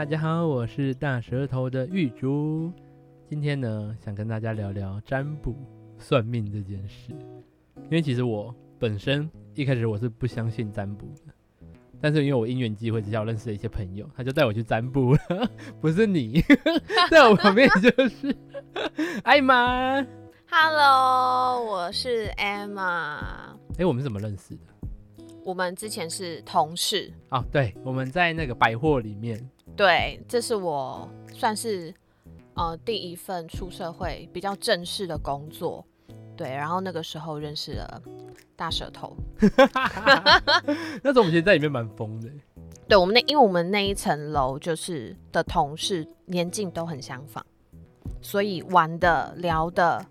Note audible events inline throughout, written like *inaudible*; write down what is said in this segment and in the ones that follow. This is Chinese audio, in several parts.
大家好，我是大舌头的玉竹。今天呢，想跟大家聊聊占卜算命这件事。因为其实我本身一开始我是不相信占卜的，但是因为我因缘际会之下，我认识了一些朋友，他就带我去占卜了。不是你，*laughs* 在我旁边就是艾玛。Hello，我是 Emma。哎，我们是怎么认识的？我们之前是同事。哦，对，我们在那个百货里面。对，这是我算是呃第一份出社会比较正式的工作，对，然后那个时候认识了大舌头 *laughs* *laughs* 那时候我们其实在里面蛮疯的，对，我们那因为我们那一层楼就是的同事年纪都很相仿，所以玩的聊的，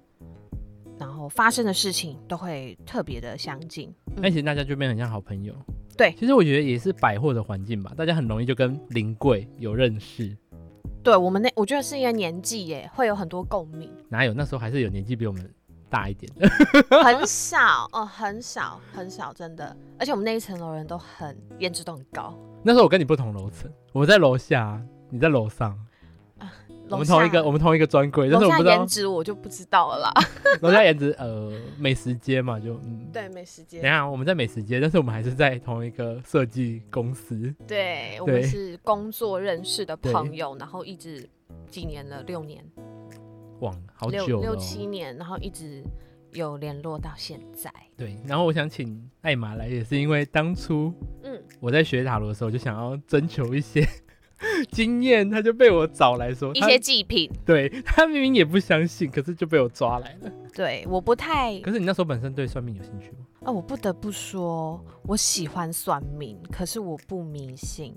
然后发生的事情都会特别的相近，那其实大家就变得很像好朋友。对，其实我觉得也是百货的环境吧，大家很容易就跟临柜有认识。对我们那，我觉得是因为年纪耶，会有很多共鸣。哪有？那时候还是有年纪比我们大一点的，很少 *laughs* 哦，很少很少，真的。而且我们那一层楼人都很颜值都很高。那时候我跟你不同楼层，我在楼下，你在楼上。我们同一个，我们同一个专柜，但是我不知道颜值，我就不知道了啦。*laughs* 楼下颜值，呃，美食街嘛，就嗯，对，美食街。等下，我们在美食街，但是我们还是在同一个设计公司。对，我们是工作认识的朋友，然后一直几年了，六年，哇，好久，六六七年，然后一直有联络到现在。对，然后我想请艾玛来，也是因为当初，嗯，我在学塔罗的时候，就想要征求一些。*laughs* 经验，他就被我找来说一些祭品。对，他明明也不相信，可是就被我抓来了。对，我不太。可是你那时候本身对算命有兴趣吗？哦，我不得不说，我喜欢算命，可是我不迷信。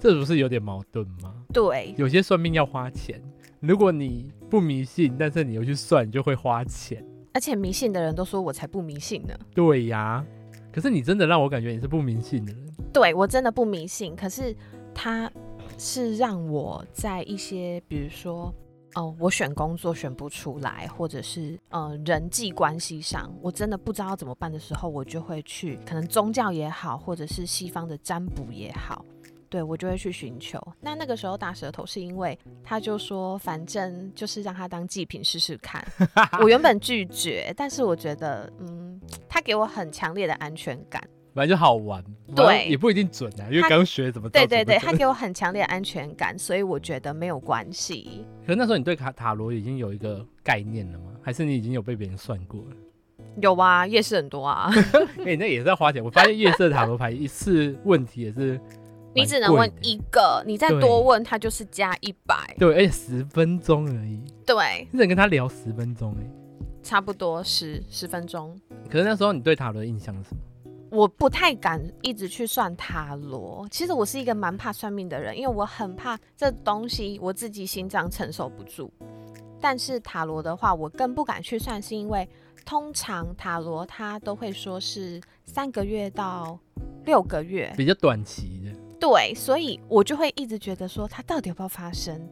这不是有点矛盾吗？对，有些算命要花钱，如果你不迷信，但是你又去算，你就会花钱。而且迷信的人都说我才不迷信呢。对呀，可是你真的让我感觉你是不迷信的人。对，我真的不迷信，可是他。是让我在一些，比如说，哦，我选工作选不出来，或者是呃人际关系上，我真的不知道怎么办的时候，我就会去，可能宗教也好，或者是西方的占卜也好，对，我就会去寻求。那那个时候大舌头是因为他就说，反正就是让他当祭品试试看。*laughs* 我原本拒绝，但是我觉得，嗯，他给我很强烈的安全感。反正就好玩，对，也不一定准啊，因为刚学怎么。对对对，他给我很强烈的安全感，所以我觉得没有关系。可是那时候你对塔塔罗已经有一个概念了吗？还是你已经有被别人算过了？有啊，夜市很多啊。哎、欸，那也是要花钱。我发现夜市的塔罗牌一次问题也是，你只能问一个，你再多问他就是加一百。对，而且十分钟而已。对，你只能跟他聊十分钟哎，差不多十十分钟。可是那时候你对塔罗的印象是什么？我不太敢一直去算塔罗，其实我是一个蛮怕算命的人，因为我很怕这东西我自己心脏承受不住。但是塔罗的话，我更不敢去算，是因为通常塔罗它都会说是三个月到六个月，比较短期。对，所以我就会一直觉得说，它到底要不要发生？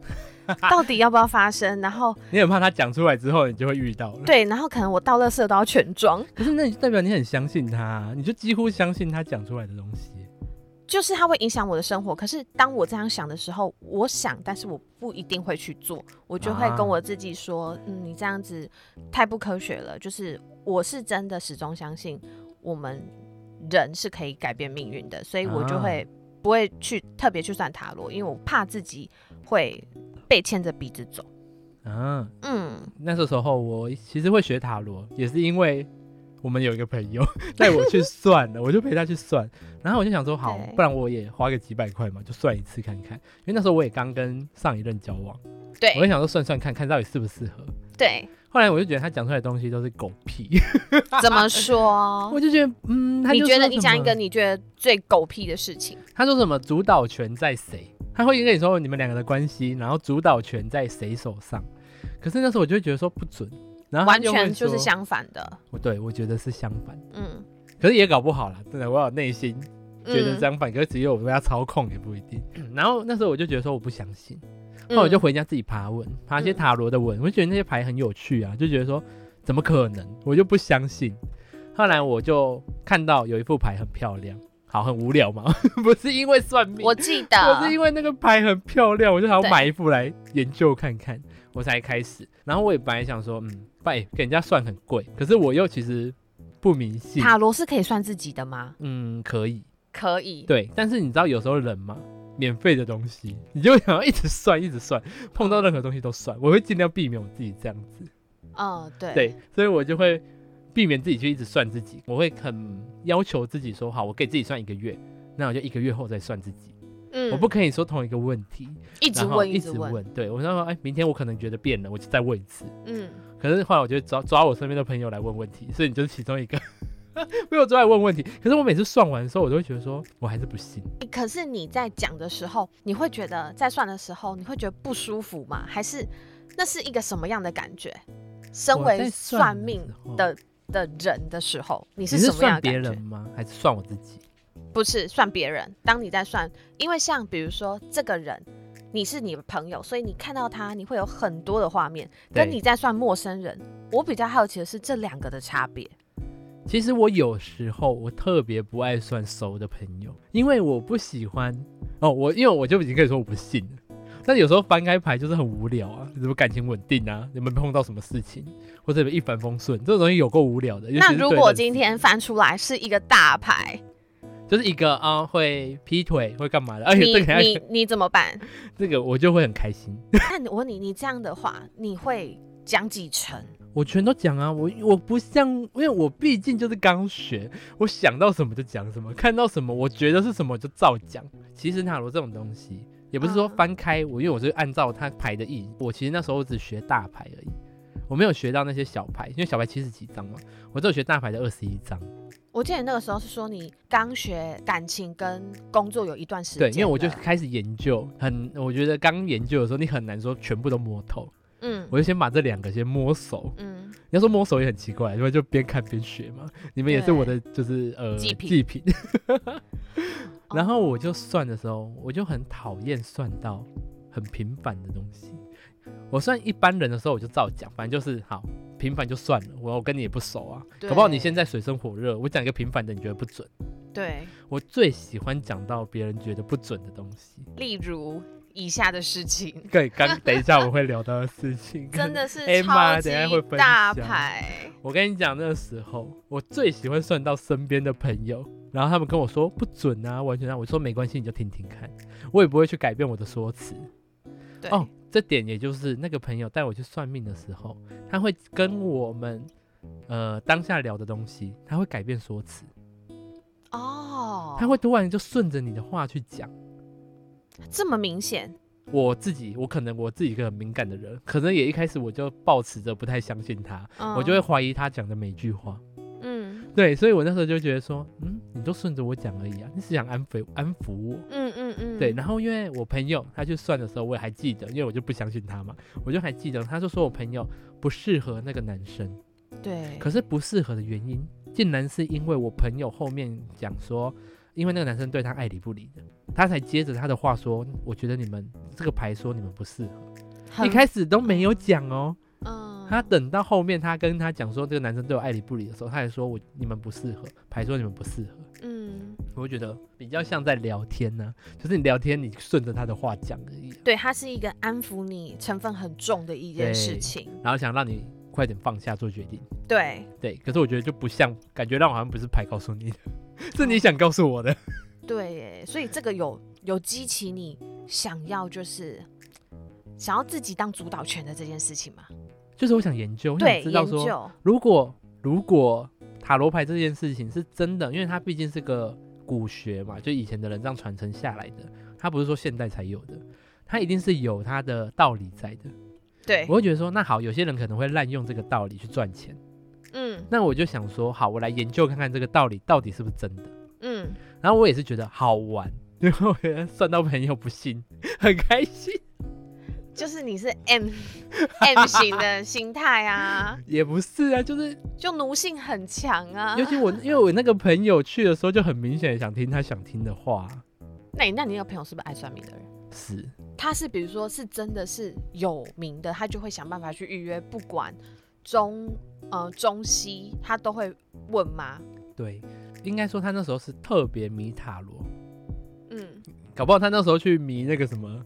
到底要不要发生？然后你很怕他讲出来之后，你就会遇到了。对，然后可能我到垃圾都要全装。可是那代表你很相信他，你就几乎相信他讲出来的东西。就是他会影响我的生活。可是当我这样想的时候，我想，但是我不一定会去做。我就会跟我自己说，啊、嗯，你这样子太不科学了。就是我是真的始终相信我们人是可以改变命运的，所以我就会不会去特别去算塔罗，因为我怕自己会。被牵着鼻子走，啊，嗯，那时候我其实会学塔罗，也是因为我们有一个朋友 *laughs* 带我去算的，我就陪他去算，然后我就想说，好，不然我也花个几百块嘛，就算一次看看，因为那时候我也刚跟上一任交往，对，我就想说算算看看到底适不适合，对，后来我就觉得他讲出来的东西都是狗屁，*laughs* 怎么说？*laughs* 我就觉得，嗯，他你觉得你讲一个你觉得最狗屁的事情？他说什么主导权在谁？他会跟你说你们两个的关系，然后主导权在谁手上？可是那时候我就会觉得说不准，然后完全就是相反的。我对我觉得是相反，嗯，可是也搞不好啦，真的，我有内心觉得相反，嗯、可是只有我被他操控也不一定。然后那时候我就觉得说我不相信，后来我就回家自己爬文，爬一些塔罗的文，我就觉得那些牌很有趣啊，就觉得说怎么可能？我就不相信。后来我就看到有一副牌很漂亮。好很无聊嘛？*laughs* 不是因为算命，我记得，我是因为那个牌很漂亮，我就想要买一副来研究看看，我才开始。然后我也本来想说，嗯，拜给人家算很贵，可是我又其实不迷信。塔罗是可以算自己的吗？嗯，可以，可以。对，但是你知道有时候人嘛，免费的东西，你就想要一直算，一直算，碰到任何东西都算。我会尽量避免我自己这样子。哦，对。对，所以我就会。避免自己去一直算自己，我会很要求自己说好，我给自己算一个月，那我就一个月后再算自己。嗯，我不可以说同一个问题一直问，一直问。对，我说，哎、欸，明天我可能觉得变了，我就再问一次。嗯，可是后来我就抓抓我身边的朋友来问问题，所以你就是其中一个被我抓来问问题。可是我每次算完的时候，我都会觉得说我还是不信。可是你在讲的时候，你会觉得在算的时候，你会觉得不舒服吗？还是那是一个什么样的感觉？身为算命的。的人的时候，你是什么样的人吗？还是算我自己？不是算别人。当你在算，因为像比如说这个人，你是你的朋友，所以你看到他，你会有很多的画面。跟你在算陌生人，我比较好奇的是这两个的差别。其实我有时候我特别不爱算熟的朋友，因为我不喜欢哦，我因为我就已经可以说我不信了。但有时候翻开牌就是很无聊啊，什么感情稳定啊，有没有碰到什么事情，或者一帆风顺，这种东西有够无聊的。那如果今天翻出来是一个大牌，就是一个啊会劈腿会干嘛的，而且这个你你你怎么办？这个我就会很开心。那我问你，你这样的话，你会讲几成？我全都讲啊，我我不像，因为我毕竟就是刚学，我想到什么就讲什么，看到什么我觉得是什么就照讲。其实塔罗这种东西。也不是说翻开我，因为我是按照它牌的意。我其实那时候只学大牌而已，我没有学到那些小牌，因为小牌七十几张嘛，我只有学大牌的二十一张。我记得那个时候是说你刚学感情跟工作有一段时间。对，因为我就开始研究，很我觉得刚研究的时候你很难说全部都摸透。嗯，我就先把这两个先摸熟。嗯，你要说摸熟也很奇怪，因为就边看边学嘛。你们也是我的就是呃祭品。祭品 *laughs* 然后我就算的时候，我就很讨厌算到很平凡的东西。我算一般人的时候，我就照讲，反正就是好平凡就算了。我我跟你也不熟啊，搞不好你现在水深火热，我讲一个平凡的，你觉得不准。对，我最喜欢讲到别人觉得不准的东西，例如以下的事情。对，刚等一下我会聊到的事情，*laughs* 真的是超级大牌。我跟你讲，那个时候我最喜欢算到身边的朋友。然后他们跟我说不准啊，完全让我说没关系，你就听听看，我也不会去改变我的说辞。对哦，这点也就是那个朋友带我去算命的时候，他会跟我们呃当下聊的东西，他会改变说辞。哦，他会突然就顺着你的话去讲，这么明显。我自己，我可能我自己一个很敏感的人，可能也一开始我就抱持着不太相信他，嗯、我就会怀疑他讲的每句话。嗯对，所以我那时候就觉得说，嗯，你都顺着我讲而已啊，你是想安抚安抚我，嗯嗯嗯，对。然后因为我朋友他去算的时候，我也还记得，因为我就不相信他嘛，我就还记得，他就说我朋友不适合那个男生，对。可是不适合的原因，竟然是因为我朋友后面讲说，因为那个男生对他爱理不理的，他才接着他的话说，我觉得你们这个牌说你们不适合，一开始都没有讲哦。嗯他等到后面，他跟他讲说这个男生对我爱理不理的时候，他还说我你们不适合，牌说你们不适合。嗯，我会觉得比较像在聊天呢、啊，就是你聊天，你顺着他的话讲而已。对，他是一个安抚你成分很重的一件事情，然后想让你快点放下做决定。对对，可是我觉得就不像，感觉让我好像不是牌告诉你的，*laughs* 是你想告诉我的。对，所以这个有有激起你想要就是想要自己当主导权的这件事情吗？就是我想研究，我想知道说，如果如果塔罗牌这件事情是真的，因为它毕竟是个古学嘛，就以前的人这样传承下来的，它不是说现代才有的，它一定是有它的道理在的。对，我会觉得说，那好，有些人可能会滥用这个道理去赚钱。嗯，那我就想说，好，我来研究看看这个道理到底是不是真的。嗯，然后我也是觉得好玩，*laughs* 然后算到朋友不信，*laughs* 很开心。就是你是 M *laughs* M 型的心态啊，也不是啊，就是就奴性很强啊。尤其我，因为我那个朋友去的时候就很明显想听他想听的话。那你那你那个朋友是不是爱算命的人？是，他是比如说是真的是有名的，他就会想办法去预约，不管中呃中西，他都会问吗？对。应该说他那时候是特别迷塔罗，嗯，搞不好他那时候去迷那个什么，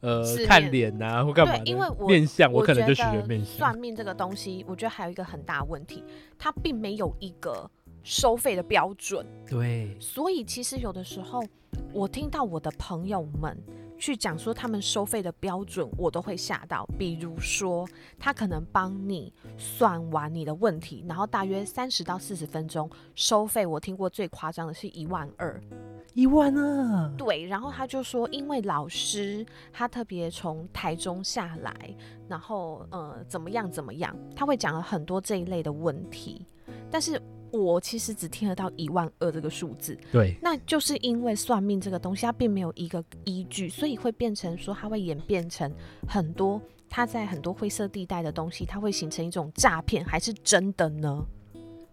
呃，看脸呐、啊、或干嘛的，对因为我面相，我我可能就学面相算。命这个东西，我觉得还有一个很大问题，它并没有一个收费的标准。对，所以其实有的时候，我听到我的朋友们去讲说他们收费的标准，我都会吓到。比如说，他可能帮你算完你的问题，然后大约三十到四十分钟收费，我听过最夸张的是一万二。一万二。对，然后他就说，因为老师他特别从台中下来，然后呃怎么样怎么样，他会讲了很多这一类的问题，但是我其实只听得到一万二这个数字，对，那就是因为算命这个东西它并没有一个依据，所以会变成说它会演变成很多它在很多灰色地带的东西，它会形成一种诈骗，还是真的呢？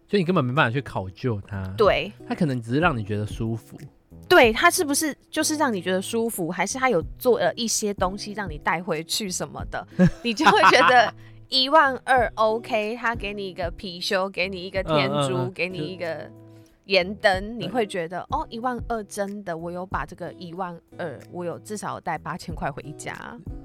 所以你根本没办法去考究它。，对。它可能只是让你觉得舒服。对，它是不是就是让你觉得舒服，还是他有做了一些东西让你带回去什么的，你就会觉得一万二 OK，他给你一个貔貅，给你一个天珠，嗯嗯嗯给你一个盐灯，你会觉得哦，一万二真的，我有把这个一万二，我有至少带八千块回家。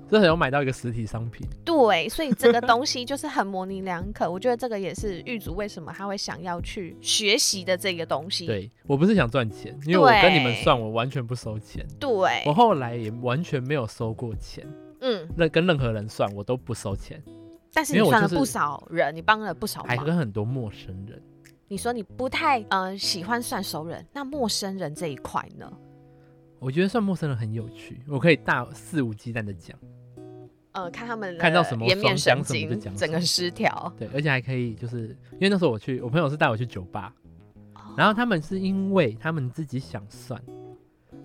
这很有买到一个实体商品。对，所以这个东西就是很模棱两可。我觉得这个也是玉主为什么他会想要去学习的这个东西。对，我不是想赚钱，因为我跟你们算，我完全不收钱。对，我后来也完全没有收过钱。嗯，那跟任何人算，我都不收钱。但是你算了不少人，你帮了不少忙，还跟很多陌生人。你说你不太呃喜欢算熟人，那陌生人这一块呢？我觉得算陌生人很有趣，我可以大肆无忌惮的讲。呃，看他们看到什么颜面神讲什么就讲什么经，整个失调。对，而且还可以，就是因为那时候我去，我朋友是带我去酒吧，哦然后他们是因为他们自己想算，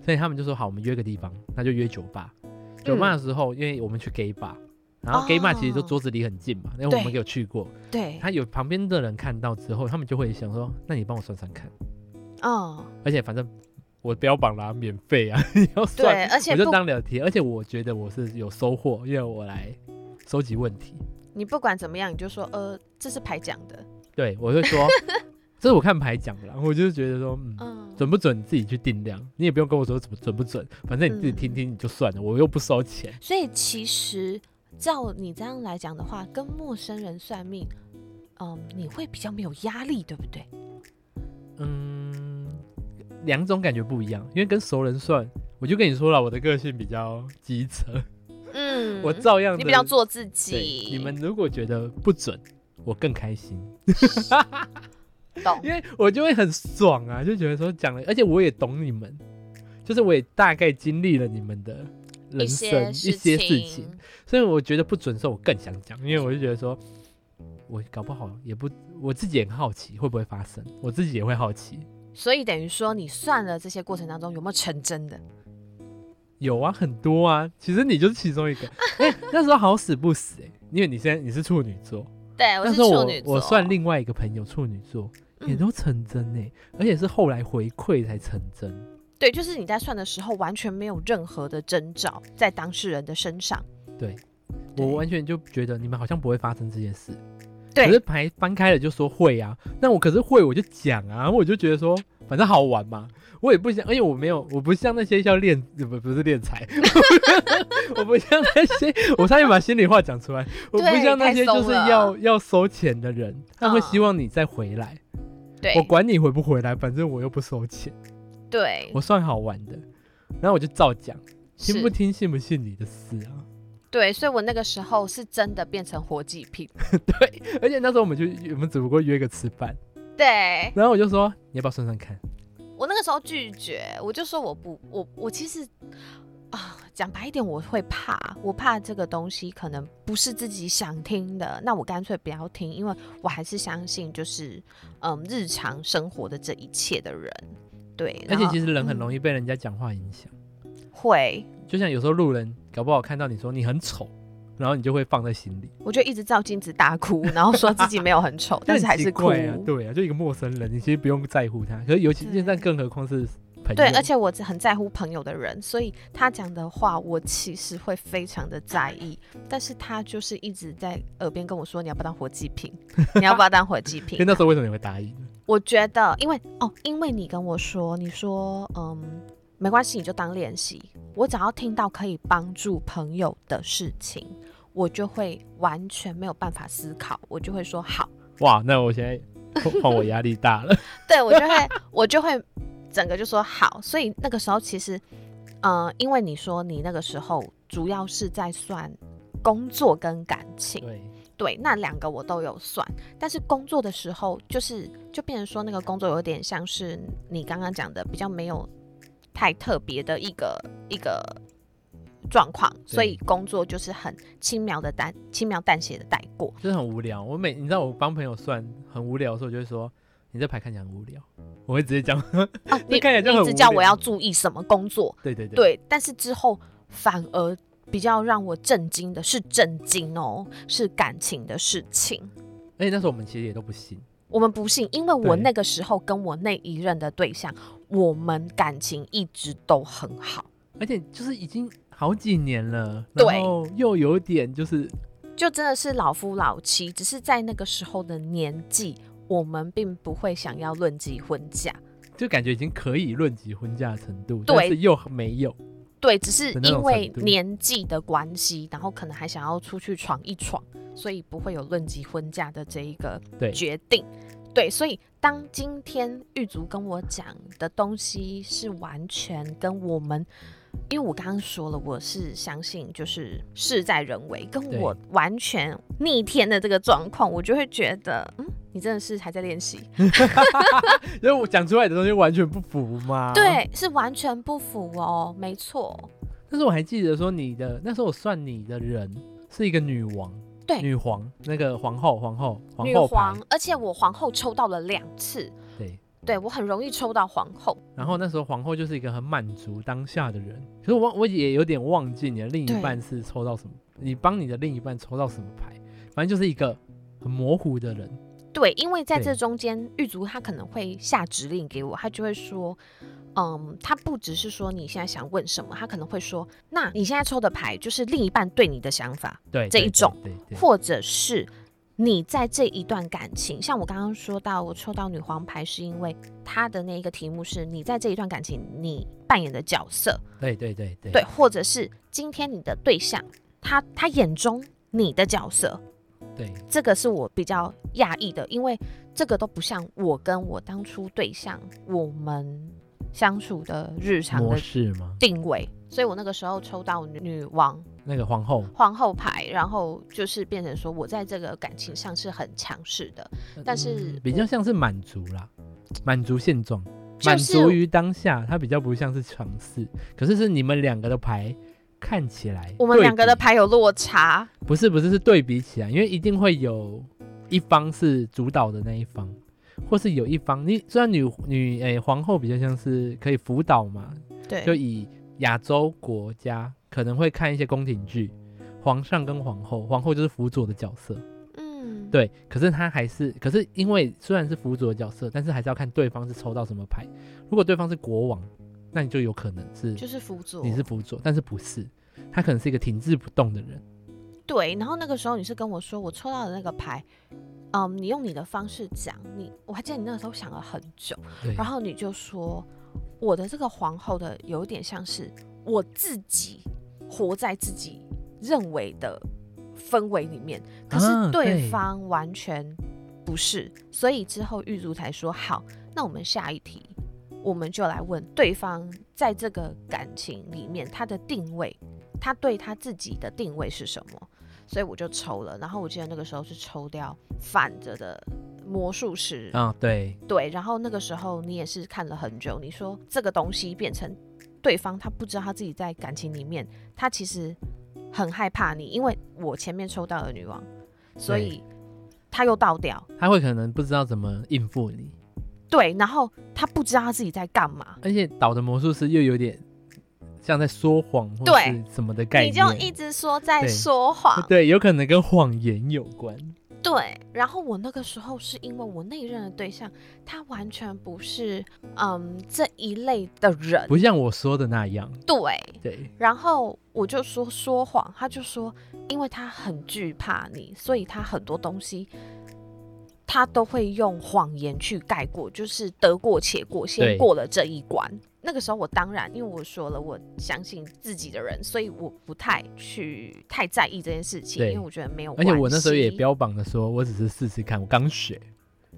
所以他们就说好，我们约个地方，那就约酒吧。酒吧的时候，因为我们去 gay bar，然后 gay bar 其实就桌子离很近嘛，因为我们有去过。对，他有旁边的人看到之后，他们就会想说，那你帮我算算看。哦，而且反正我标榜啦，免费啊，你 *laughs* 要算，对，而且我就当聊天，而且我觉得我是有收获，因为我来收集问题。你不管怎么样，你就说呃，这是排讲的，对，我就说，这是我看牌讲的啦，我就觉得说，嗯，嗯，准不准你自己去定量，你也不用跟我说怎么准不准，反正你自己听听你就算了，我又不收钱。所以其实照你这样来讲的话，跟陌生人算命，嗯，你会比较没有压力，对不对？嗯，两种感觉不一样，因为跟熟人算，我就跟你说了，我的个性比较机车，嗯，*laughs* 我照样。你比较做自己。你们如果觉得不准，我更开心。懂，*laughs* 因为我就会很爽啊，就觉得说讲了，而且我也懂你们，就是我也大概经历了你们的人生一些事情，所以我觉得不准的时候我更想讲，因为我就觉得说，我搞不好也不，我自己也很好奇会不会发生，我自己也会好奇。所以等于说，你算了这些过程当中有没有成真的？有啊，很多啊，其实你就是其中一个。哎、欸，那时候好死不死哎、欸，因为你现在你是处女座，*laughs* 对，我是处女座。我算另外一个朋友处女座也都成真哎、欸，嗯、而且是后来回馈才成真。对，就是你在算的时候完全没有任何的征兆在当事人的身上。对，我完全就觉得你们好像不会发生这件事。对，可是牌翻开了就说会啊，那我可是会我就讲啊，我就觉得说反正好玩嘛，我也不想，而且我没有，我不像那些要练不不是练财，*laughs* *laughs* 我不像那些，我差点把心里话讲出来，我不像那些就是要要收钱的人，他会希望你再回来，对，我管你回不回来，反正我又不收钱，对，我算好玩的，然后我就照讲，听不听信不信你的事啊。对，所以我那个时候是真的变成活祭品。*laughs* 对，而且那时候我们就我们只不过约个吃饭。对。然后我就说，你要不要算算看？我那个时候拒绝，我就说我不，我我其实啊，讲白一点，我会怕，我怕这个东西可能不是自己想听的，那我干脆不要听，因为我还是相信就是嗯日常生活的这一切的人。对。而且其实人很容易被人家讲话影响。嗯、会。就像有时候路人搞不好看到你说你很丑，然后你就会放在心里。我就一直照镜子大哭，然后说自己没有很丑，*laughs* 但是还是哭。啊。对啊，就一个陌生人，你其实不用在乎他。可是尤其现在更何况是朋友。对，而且我很在乎朋友的人，所以他讲的话我其实会非常的在意。但是他就是一直在耳边跟我说：“你要不要当活祭品？你要不要当活祭品？”那时候为什么你会答应？我觉得，因为哦，因为你跟我说，你说嗯，没关系，你就当练习。我只要听到可以帮助朋友的事情，我就会完全没有办法思考，我就会说好。哇，那我现在。*laughs* 换我压力大了，对，我就会，我就会整个就说好，所以那个时候其实，呃，因为你说你那个时候主要是在算工作跟感情，对，对，那两个我都有算，但是工作的时候就是就变成说那个工作有点像是你刚刚讲的比较没有太特别的一个一个。状况，所以工作就是很轻描的淡，轻描淡写的带过，就是很无聊。我每你知道我帮朋友算很无聊的时候，我就会说你这牌看起来很无聊，我会直接讲。啊，*laughs* 你看起来就很无聊，一直叫我要注意什么工作？对对对，对。但是之后反而比较让我震惊的是震惊哦，是感情的事情。而且那时候我们其实也都不信，我们不信，因为我那个时候跟我那一任的对象，我们感情一直都很好，而且就是已经。好几年了，然后又有点就是，就真的是老夫老妻，只是在那个时候的年纪，我们并不会想要论及婚嫁，就感觉已经可以论及婚嫁的程度，对，但是又没有，对，只是因为年纪的关系，然后可能还想要出去闯一闯，所以不会有论及婚嫁的这一个决定，对，对，所以当今天玉竹跟我讲的东西是完全跟我们。因为我刚刚说了，我是相信就是事在人为，跟我完全逆天的这个状况，我就会觉得，嗯，你真的是还在练习，*laughs* 因为我讲出来的东西完全不符吗？*laughs* 对，是完全不符哦，没错。但是我还记得说你的那时候我算你的人是一个女王，对，女皇那个皇后，皇后，皇后女皇，而且我皇后抽到了两次，对。我很容易抽到皇后，然后那时候皇后就是一个很满足当下的人。可是我我也有点忘记你的另一半是抽到什么，你帮你的另一半抽到什么牌，反正就是一个很模糊的人。对，因为在这中间，狱卒他可能会下指令给我，他就会说，嗯，他不只是说你现在想问什么，他可能会说，那你现在抽的牌就是另一半对你的想法，对这一种，对对或者是。你在这一段感情，像我刚刚说到，我抽到女皇牌，是因为他的那一个题目是你在这一段感情你扮演的角色，对对对对，对，或者是今天你的对象，他他眼中你的角色，对，这个是我比较讶异的，因为这个都不像我跟我当初对象我们相处的日常的定位，所以我那个时候抽到女王。那个皇后，皇后牌，然后就是变成说，我在这个感情上是很强势的，但是、嗯、比较像是满足啦，满足现状，满足于当下，它比较不像是强势。可是是你们两个的牌看起来，我们两个的牌有落差，不是不是是对比起来，因为一定会有一方是主导的那一方，或是有一方，你虽然女女诶、欸、皇后比较像是可以辅导嘛，对，就以亚洲国家。可能会看一些宫廷剧，皇上跟皇后，皇后就是辅佐的角色，嗯，对。可是他还是，可是因为虽然是辅佐的角色，但是还是要看对方是抽到什么牌。如果对方是国王，那你就有可能是就是辅佐，你是辅佐，但是不是，他可能是一个停滞不动的人。对。然后那个时候你是跟我说，我抽到的那个牌，嗯，你用你的方式讲，你我还记得你那个时候想了很久，然后你就说我的这个皇后的有点像是我自己。活在自己认为的氛围里面，可是对方完全不是，啊、所以之后玉竹才说好，那我们下一题，我们就来问对方在这个感情里面他的定位，他对他自己的定位是什么？所以我就抽了，然后我记得那个时候是抽掉反着的魔术师啊，对对，然后那个时候你也是看了很久，你说这个东西变成。对方他不知道他自己在感情里面，他其实很害怕你，因为我前面抽到了女王，所以他又倒掉，他会可能不知道怎么应付你。对，然后他不知道他自己在干嘛，而且倒的魔术师又有点像在说谎，或是什么的概念，你就一直说在说谎，对，对，有可能跟谎言有关。对，然后我那个时候是因为我那一任的对象，他完全不是嗯这一类的人，不像我说的那样。对对，然后我就说说谎，他就说，因为他很惧怕你，所以他很多东西他都会用谎言去盖过，就是得过且过，先过了这一关。那个时候我当然，因为我说了我相信自己的人，所以我不太去太在意这件事情，因为我觉得没有。而且我那时候也标榜的说，我只是试试看，我刚学，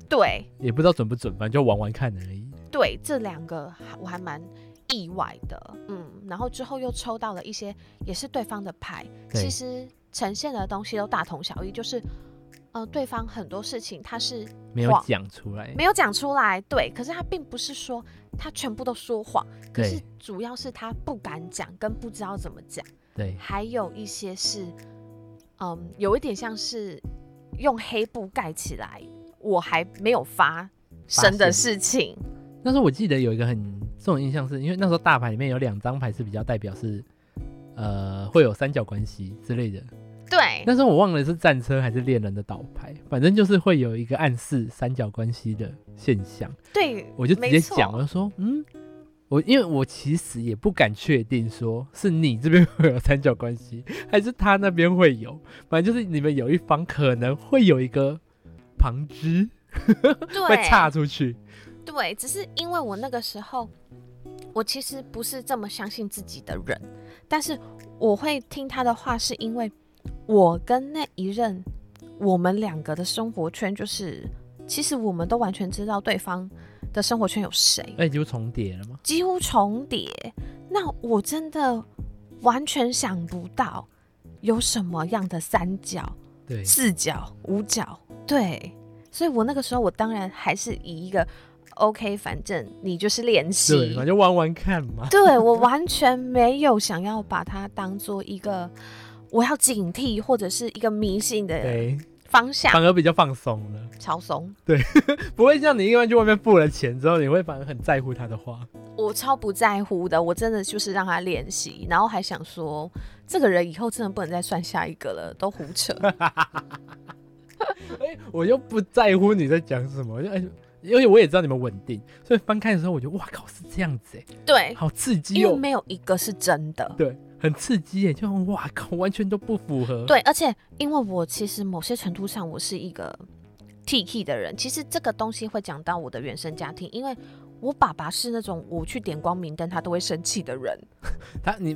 对，也不知道准不准，反正就玩玩看而已。对，这两个我还蛮意外的，嗯，然后之后又抽到了一些也是对方的牌，其实呈现的东西都大同小异，就是。呃，对方很多事情他是没有讲出来，没有讲出来，对。可是他并不是说他全部都说谎，可是主要是他不敢讲，跟不知道怎么讲。对，还有一些是，嗯，有一点像是用黑布盖起来，我还没有发生的事情。那时候我记得有一个很重的印象是，是因为那时候大牌里面有两张牌是比较代表是，呃，会有三角关系之类的。对，但是我忘了是战车还是恋人的倒牌，反正就是会有一个暗示三角关系的现象。对，我就直接讲，我就说，嗯，我因为我其实也不敢确定说是你这边会有三角关系，还是他那边会有，反正就是你们有一方可能会有一个旁支，对，*laughs* 会岔出去。对，只是因为我那个时候，我其实不是这么相信自己的人，但是我会听他的话，是因为。我跟那一任，我们两个的生活圈就是，其实我们都完全知道对方的生活圈有谁。哎，几乎重叠了吗？几乎重叠。那我真的完全想不到有什么样的三角、对，四角、五角，对。所以我那个时候，我当然还是以一个 OK，反正你就是练习，就玩玩看嘛。对，我完全没有想要把它当做一个。我要警惕，或者是一个迷信的方向，反而比较放松了，超松。*laughs* 对，不会像你因为去外面付了钱之后，你会反而很在乎他的话。我超不在乎的，我真的就是让他练习，然后还想说，这个人以后真的不能再算下一个了，都胡扯。*laughs* 哎、欸，我又不在乎你在讲什么，哎，因为我也知道你们稳定，所以翻开的时候，我觉得哇靠，是这样子哎，对，好刺激哦，因为没有一个是真的，对。很刺激耶，就哇靠，完全都不符合。对，而且因为我其实某些程度上我是一个 T K 的人，其实这个东西会讲到我的原生家庭，因为我爸爸是那种我去点光明灯他都会生气的人。*laughs* 他你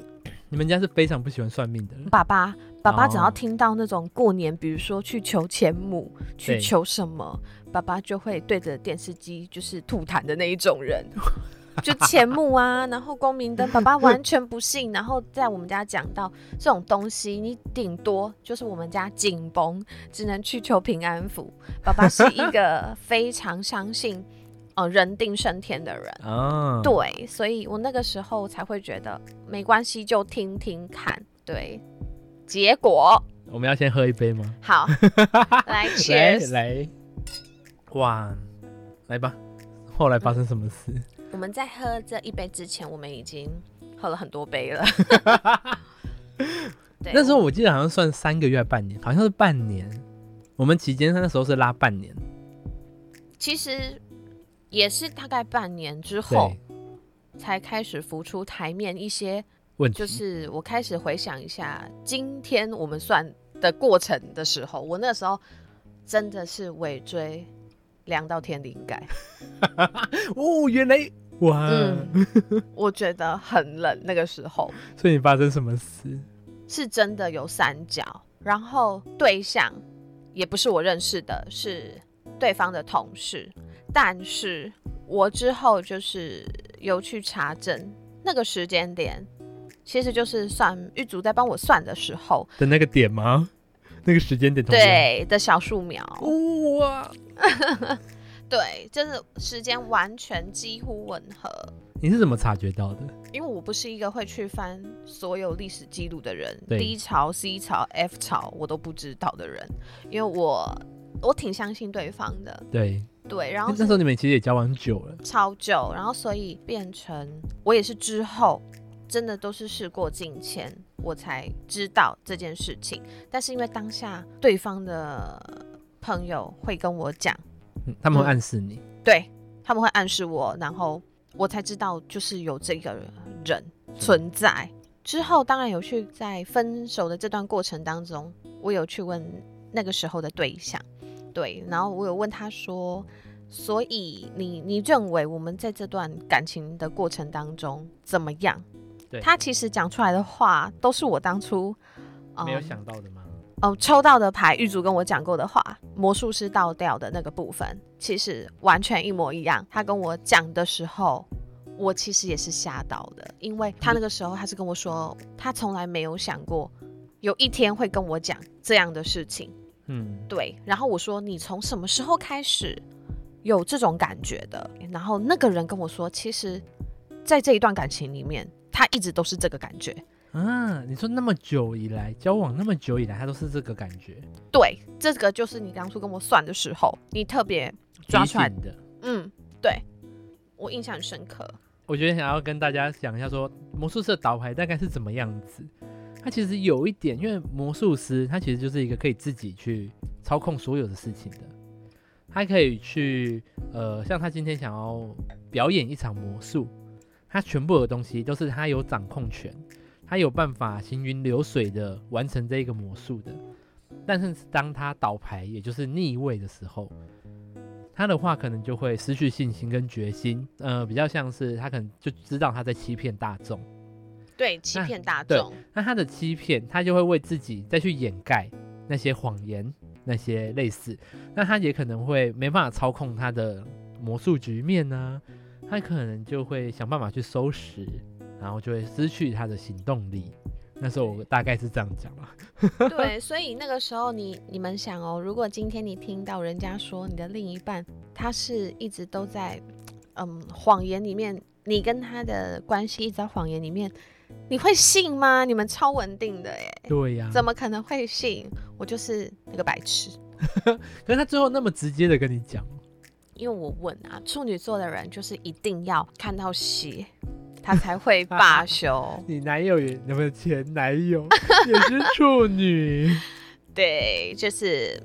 你们家是非常不喜欢算命的人。爸爸爸爸只要听到那种过年，比如说去求钱母，去求什么，爸爸就会对着电视机就是吐痰的那一种人。*laughs* 就钱母啊，然后光明灯，爸爸 *laughs* 完全不信。然后在我们家讲到这种东西，你顶多就是我们家紧绷，只能去求平安符。爸爸是一个 *laughs* 非常相信呃人定胜天的人啊，对，所以我那个时候才会觉得没关系，就听听看。对，结果我们要先喝一杯吗？好，*laughs* 来，Cheers，来，哇，来吧。后来发生什么事？嗯我们在喝这一杯之前，我们已经喝了很多杯了。对，*laughs* 那时候我记得好像算三个月半年，好像是半年。我们期间那时候是拉半年，其实也是大概半年之后才开始浮出台面一些问题。就是我开始回想一下今天我们算的过程的时候，我那时候真的是尾椎凉到天灵盖。*laughs* 哦，原来。哇，嗯，我觉得很冷那个时候。*laughs* 所以你发生什么事？是真的有三角，然后对象也不是我认识的，是对方的同事。但是我之后就是有去查证那个时间点，其实就是算玉竹在帮我算的时候的那个点吗？那个时间点对的小树苗。哇。对，就是时间完全几乎吻合。你是怎么察觉到的？因为我不是一个会去翻所有历史记录的人，D 朝、C 朝、F 朝我都不知道的人，因为我我挺相信对方的。对对，然后那时候你们其实也交往久了，超久，然后所以变成我也是之后真的都是事过境迁，我才知道这件事情。但是因为当下对方的。朋友会跟我讲、嗯，他们会暗示你，对，他们会暗示我，然后我才知道就是有这个人存在。之后当然有去在分手的这段过程当中，我有去问那个时候的对象，对，然后我有问他说，所以你你认为我们在这段感情的过程当中怎么样？对，他其实讲出来的话都是我当初、嗯、没有想到的吗？哦，抽到的牌，玉主跟我讲过的话，魔术师倒掉的那个部分，其实完全一模一样。他跟我讲的时候。我其实也是吓到的，因为他那个时候他是跟我说，他从来没有想过有一天会跟我讲这样的事情。嗯，对。然后我说，你从什么时候开始有这种感觉的？然后那个人跟我说，其实，在这一段感情里面，他一直都是这个感觉。啊，你说那么久以来交往那么久以来，他都是这个感觉？对，这个就是你当初跟我算的时候，你特别抓出来的。嗯，对，我印象很深刻。我觉得想要跟大家讲一下，说魔术师的倒牌大概是怎么样子。他其实有一点，因为魔术师他其实就是一个可以自己去操控所有的事情的。他可以去，呃，像他今天想要表演一场魔术，他全部的东西都是他有掌控权，他有办法行云流水的完成这一个魔术的。但是当他倒牌，也就是逆位的时候。他的话可能就会失去信心跟决心，呃，比较像是他可能就知道他在欺骗大众，对，欺骗大众。那他的欺骗，他就会为自己再去掩盖那些谎言，那些类似。那他也可能会没办法操控他的魔术局面呢、啊，他可能就会想办法去收拾，然后就会失去他的行动力。那时候我大概是这样讲了，*laughs* 对，所以那个时候你你们想哦，如果今天你听到人家说你的另一半他是一直都在嗯谎言里面，你跟他的关系一直在谎言里面，你会信吗？你们超稳定的耶，对呀，怎么可能会信？我就是那个白痴。*laughs* 可是他最后那么直接的跟你讲，因为我问啊，处女座的人就是一定要看到血。他才会 *laughs* 罢休。你男友也有没有前男友 *laughs* 也是处女？*laughs* 对，就是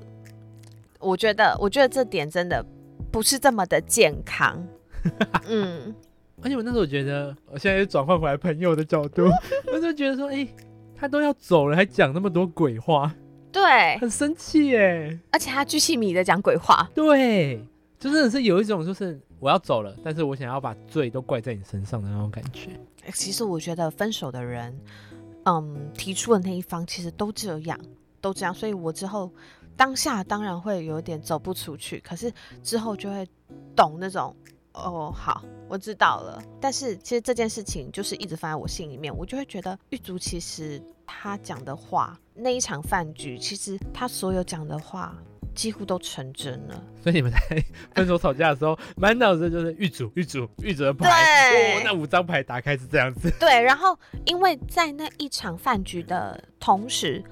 我觉得，我觉得这点真的不是这么的健康。嗯，而且我那时候觉得，我现在又转换回来朋友的角度，我就觉得说，哎、欸，他都要走了，还讲那么多鬼话，对，很生气哎。而且他巨细靡的讲鬼话，对，就真的是有一种就是。我要走了，但是我想要把罪都怪在你身上的那种感觉。其实我觉得分手的人，嗯，提出的那一方其实都这样，都这样。所以我之后当下当然会有点走不出去，可是之后就会懂那种，哦，好，我知道了。但是其实这件事情就是一直放在我心里面，我就会觉得玉竹其实他讲的话，那一场饭局，其实他所有讲的话。几乎都成真了，所以你们在 *laughs* 分手吵架的时候，满脑子就是玉主、玉主、玉主的牌。对、哦，那五张牌打开是这样子。*laughs* 对，然后因为在那一场饭局的同时，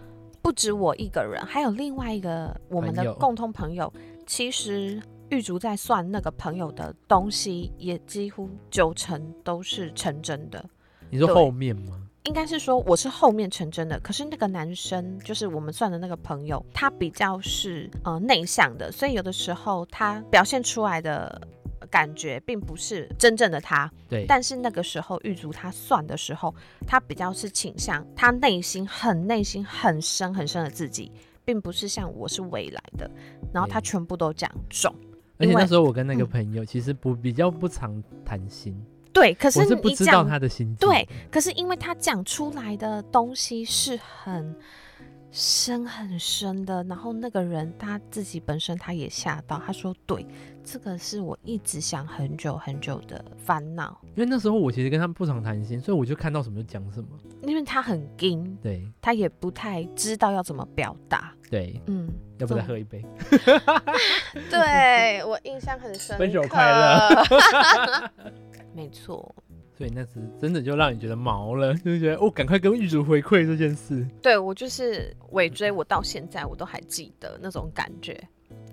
不止我一个人，还有另外一个我们的共同朋友。朋友其实玉竹在算那个朋友的东西，也几乎九成都是成真的。你说后面吗？应该是说我是后面成真的，可是那个男生就是我们算的那个朋友，他比较是呃内向的，所以有的时候他表现出来的感觉并不是真正的他。对。但是那个时候玉竹他算的时候，他比较是倾向他内心很内心很深很深的自己，并不是像我是未来的，然后他全部都讲中。而且那时候我跟那个朋友其实不、嗯、比较不常谈心。对，可是你讲是不知道他的心情。对，可是因为他讲出来的东西是很深很深的，然后那个人他自己本身他也吓到，他说：“对，这个是我一直想很久很久的烦恼。”因为那时候我其实跟他们不常谈心，所以我就看到什么就讲什么。因为他很硬，对，他也不太知道要怎么表达。对，嗯，要不再喝一杯？*laughs* 对，我印象很深刻。分手快乐。*laughs* 没错，所以那次真的就让你觉得毛了，就是觉得哦，赶快跟玉主回馈这件事。对，我就是尾追，我到现在我都还记得那种感觉。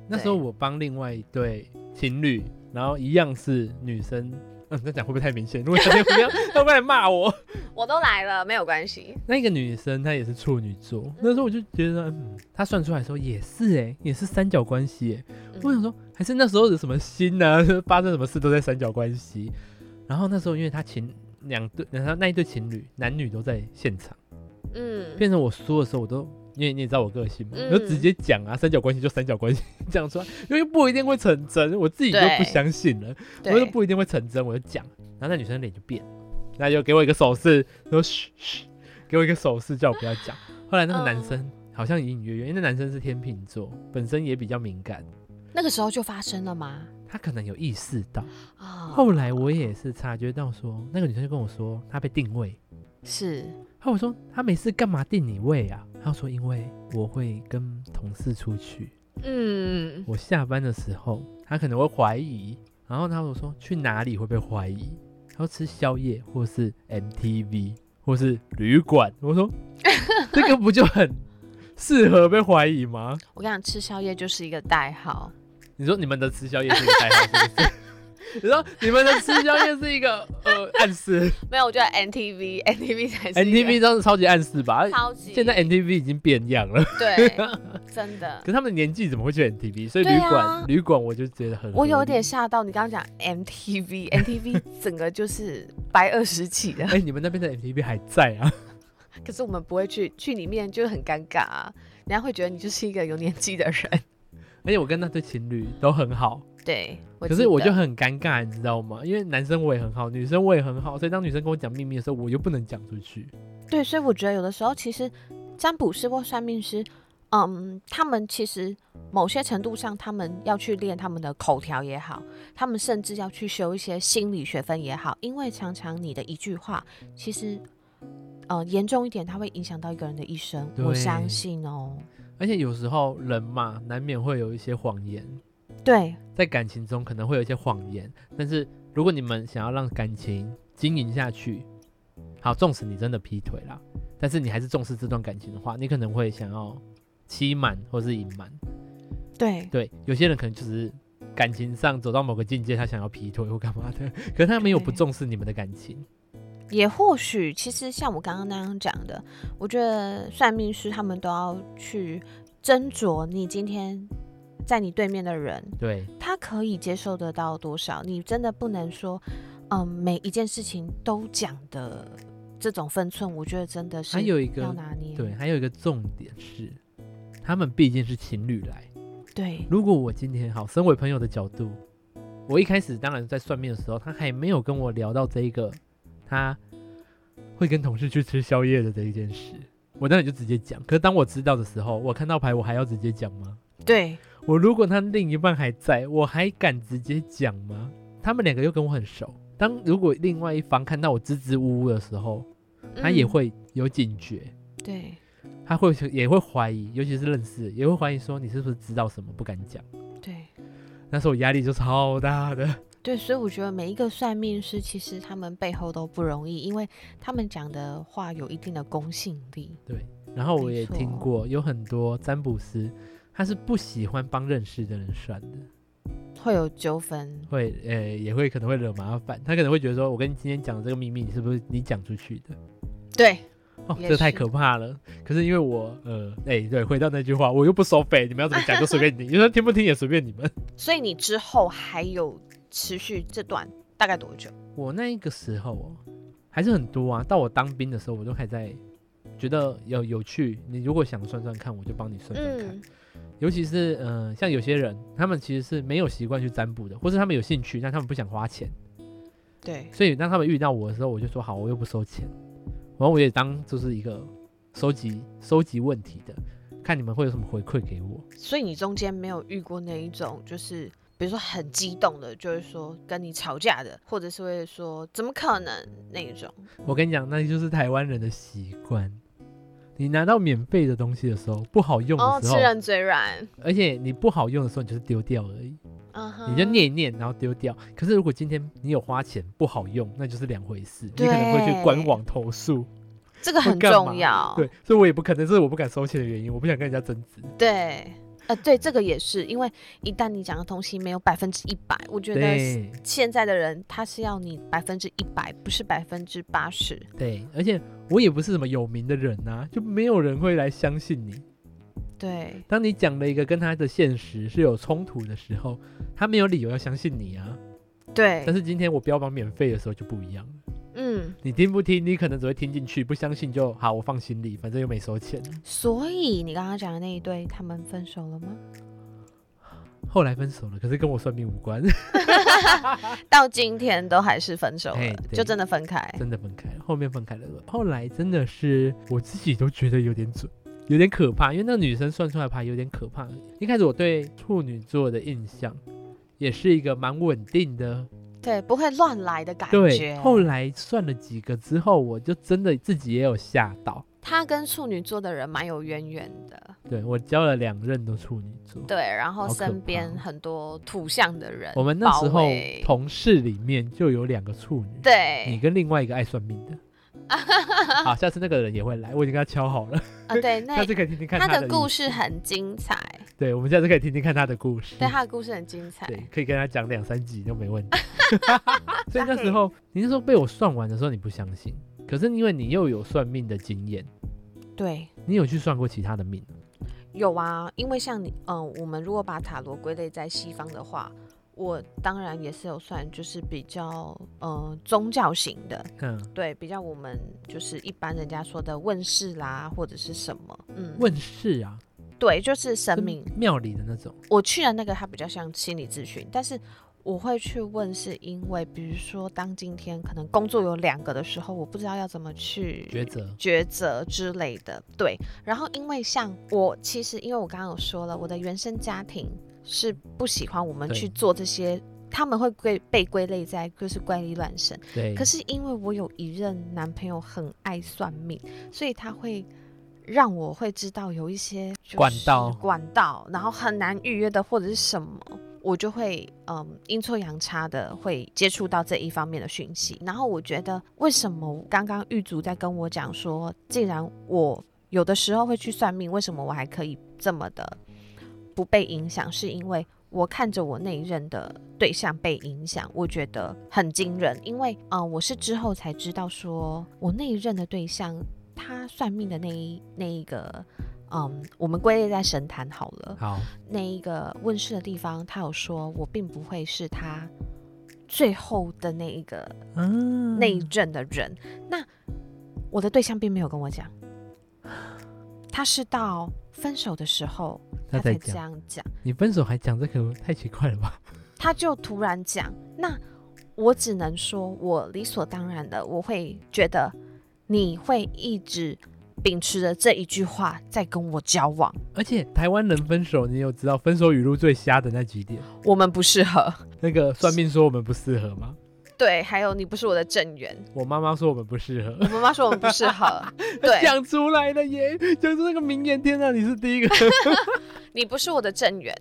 那时候我帮另外一对情侣，然后一样是女生，嗯，那讲会不会太明显？如果小天不要，会不会来骂我？*laughs* 我都来了，没有关系。那个女生她也是处女座，那时候我就觉得，嗯，她算出来的时候也是哎，也是三角关系哎。我想说，还是那时候有什么心呢？*laughs* 发生什么事都在三角关系。然后那时候因为他情两对，然后那一对情侣男女都在现场，嗯，变成我说的时候，我都因为你也知道我个性嘛，我就直接讲啊，三角关系就三角关系讲出来，因为不一定会成真，我自己就不相信了，我说不一定会成真，我就讲，然后那女生脸就变，那就给我一个手势，说嘘嘘，给我一个手势叫我不要讲。后来那个男生好像隐隐约约，因为那男生是天秤座，本身也比较敏感。那个时候就发生了吗？他可能有意识到。后来我也是察觉到说，那个女生就跟我说，她被定位。是。后我说，她没事干嘛定你位啊？她说，因为我会跟同事出去。嗯。我下班的时候，她可能会怀疑。然后他我说去哪里会被怀疑？她说吃宵夜，或是 MTV，或是旅馆。我说 *laughs* 这个不就很适合被怀疑吗？我跟你讲，吃宵夜就是一个代号。你说你们的吃宵夜是一个代号是不是？你说你们的吃宵夜是一个呃暗示？*laughs* 没有，我觉得 NTV NTV 才是 NTV，真的超级暗示吧？超级。现在 NTV 已经变样了。对，*laughs* 真的。可是他们的年纪怎么会去 NTV？所以旅馆、啊、旅馆我就觉得很。我有点吓到，你刚刚讲 MTV MTV *laughs* 整个就是白二十起的。哎、欸，你们那边的 MTV 还在啊？可是我们不会去，去里面就很尴尬啊，人家会觉得你就是一个有年纪的人。而且我跟那对情侣都很好，对，可是我就很尴尬，你知道吗？因为男生我也很好，女生我也很好，所以当女生跟我讲秘密的时候，我又不能讲出去。对，所以我觉得有的时候其实占卜师或算命师，嗯，他们其实某些程度上，他们要去练他们的口条也好，他们甚至要去修一些心理学分也好，因为常常你的一句话，其实，呃，严重一点，它会影响到一个人的一生。我相信哦。而且有时候人嘛，难免会有一些谎言。对，在感情中可能会有一些谎言，但是如果你们想要让感情经营下去，好，纵使你真的劈腿了，但是你还是重视这段感情的话，你可能会想要欺瞒或是隐瞒。对对，有些人可能就是感情上走到某个境界，他想要劈腿或干嘛的，可是他没有不重视你们的感情。也或许，其实像我刚刚那样讲的，我觉得算命师他们都要去斟酌你今天在你对面的人，对，他可以接受得到多少。你真的不能说，嗯，每一件事情都讲的这种分寸，我觉得真的是还有一个要拿捏。对，还有一个重点是，他们毕竟是情侣来。对，如果我今天好，身为朋友的角度，我一开始当然在算命的时候，他还没有跟我聊到这一个。他会跟同事去吃宵夜的这一件事，我当然就直接讲。可是当我知道的时候，我看到牌，我还要直接讲吗？对，我如果他另一半还在，我还敢直接讲吗？他们两个又跟我很熟，当如果另外一方看到我支支吾吾的时候，他也会有警觉。嗯、对，他会也会怀疑，尤其是认识，也会怀疑说你是不是知道什么不敢讲。对，那时候我压力就超大的。对，所以我觉得每一个算命师其实他们背后都不容易，因为他们讲的话有一定的公信力。对，然后我也听过有很多占卜师，他是不喜欢帮认识的人算的，会有纠纷，会呃也会可能会惹麻烦。他可能会觉得说，我跟你今天讲的这个秘密，你是不是你讲出去的？对，哦，这太可怕了。可是因为我呃哎对，回到那句话，我又不收费，你们要怎么讲就随便你，*laughs* 你说听不听也随便你们。所以你之后还有。持续这段大概多久？我那个时候哦，还是很多啊。到我当兵的时候，我都还在觉得有有趣。你如果想算算看，我就帮你算算看。嗯、尤其是嗯、呃，像有些人，他们其实是没有习惯去占卜的，或是他们有兴趣，但他们不想花钱。对。所以当他们遇到我的时候，我就说好，我又不收钱。然后我也当就是一个收集收集问题的，看你们会有什么回馈给我。所以你中间没有遇过那一种就是。比如说很激动的，就是说跟你吵架的，或者是会说怎么可能那一种。我跟你讲，那就是台湾人的习惯。你拿到免费的东西的时候，不好用的时候，哦、吃人嘴软。而且你不好用的时候，你就是丢掉而已。Uh huh、你就念一念，然后丢掉。可是如果今天你有花钱不好用，那就是两回事。你可能会去官网投诉。这个很重要。对，所以我也不可能，这是我不敢收钱的原因。我不想跟人家争执。对。呃，对，这个也是，因为一旦你讲的东西没有百分之一百，我觉得现在的人他是要你百分之一百，不是百分之八十。对，而且我也不是什么有名的人啊，就没有人会来相信你。对，当你讲了一个跟他的现实是有冲突的时候，他没有理由要相信你啊。对，但是今天我标榜免费的时候就不一样了。嗯，你听不听？你可能只会听进去，不相信就好，我放心里，反正又没收钱。所以你刚刚讲的那一对，他们分手了吗？后来分手了，可是跟我算命无关。*laughs* *laughs* 到今天都还是分手了，欸、就真的分开，真的分开了。后面分开了，后来真的是我自己都觉得有点准，有点可怕，因为那个女生算出来牌有点可怕。一开始我对处女座的印象也是一个蛮稳定的。对，不会乱来的感觉。对，后来算了几个之后，我就真的自己也有吓到。他跟处女座的人蛮有渊源的。对，我交了两任都处女座。对，然后身边很多土象的人。我们那时候同事里面就有两个处女。对，你跟另外一个爱算命的。好，下次那个人也会来，我已经跟他敲好了。啊，对，*laughs* 那下次可以听听看他的，故事很精彩。对，我们下次可以听听看他的故事。对，他的故事很精彩。对，可以跟他讲两三集都没问题。*laughs* *laughs* 所以那时候，你那时候被我算完的时候，你不相信。可是因为你又有算命的经验，对，你有去算过其他的命？有啊，因为像你，嗯、呃，我们如果把塔罗归类在西方的话。我当然也是有算，就是比较呃宗教型的，*laughs* 嗯，对，比较我们就是一般人家说的问世啦，或者是什么，嗯，问世啊，对，就是神明庙里的那种。我去的那个，它比较像心理咨询，但是我会去问，是因为比如说当今天可能工作有两个的时候，我不知道要怎么去抉择抉择之类的，对。然后因为像我，其实因为我刚刚有说了，我的原生家庭。是不喜欢我们去做这些，他们会归被归类在就是怪力乱神。对。可是因为我有一任男朋友很爱算命，所以他会让我会知道有一些管道管道，然后很难预约的或者是什么，我就会嗯阴错阳差的会接触到这一方面的讯息。然后我觉得为什么刚刚玉竹在跟我讲说，既然我有的时候会去算命，为什么我还可以这么的？不被影响，是因为我看着我那一任的对象被影响，我觉得很惊人。因为啊、呃，我是之后才知道，说我那一任的对象，他算命的那一那一个，嗯，我们归类在神坛好了。好，那一个问世的地方，他有说我并不会是他最后的那一个，嗯，那一阵的人。那我的对象并没有跟我讲，他是到分手的时候。他才这样讲，你分手还讲这个，太奇怪了吧？他就突然讲，那我只能说，我理所当然的，我会觉得你会一直秉持着这一句话在跟我交往。而且台湾人分手，你有知道分手语录最瞎的那几点？我们不适合。那个算命说我们不适合吗？对，还有你不是我的正缘。我妈妈说我们不适合。我妈妈说我们不适合。*laughs* 对，讲出来的耶，讲出那个名言，天哪，你是第一个。*laughs* 你不是我的正缘。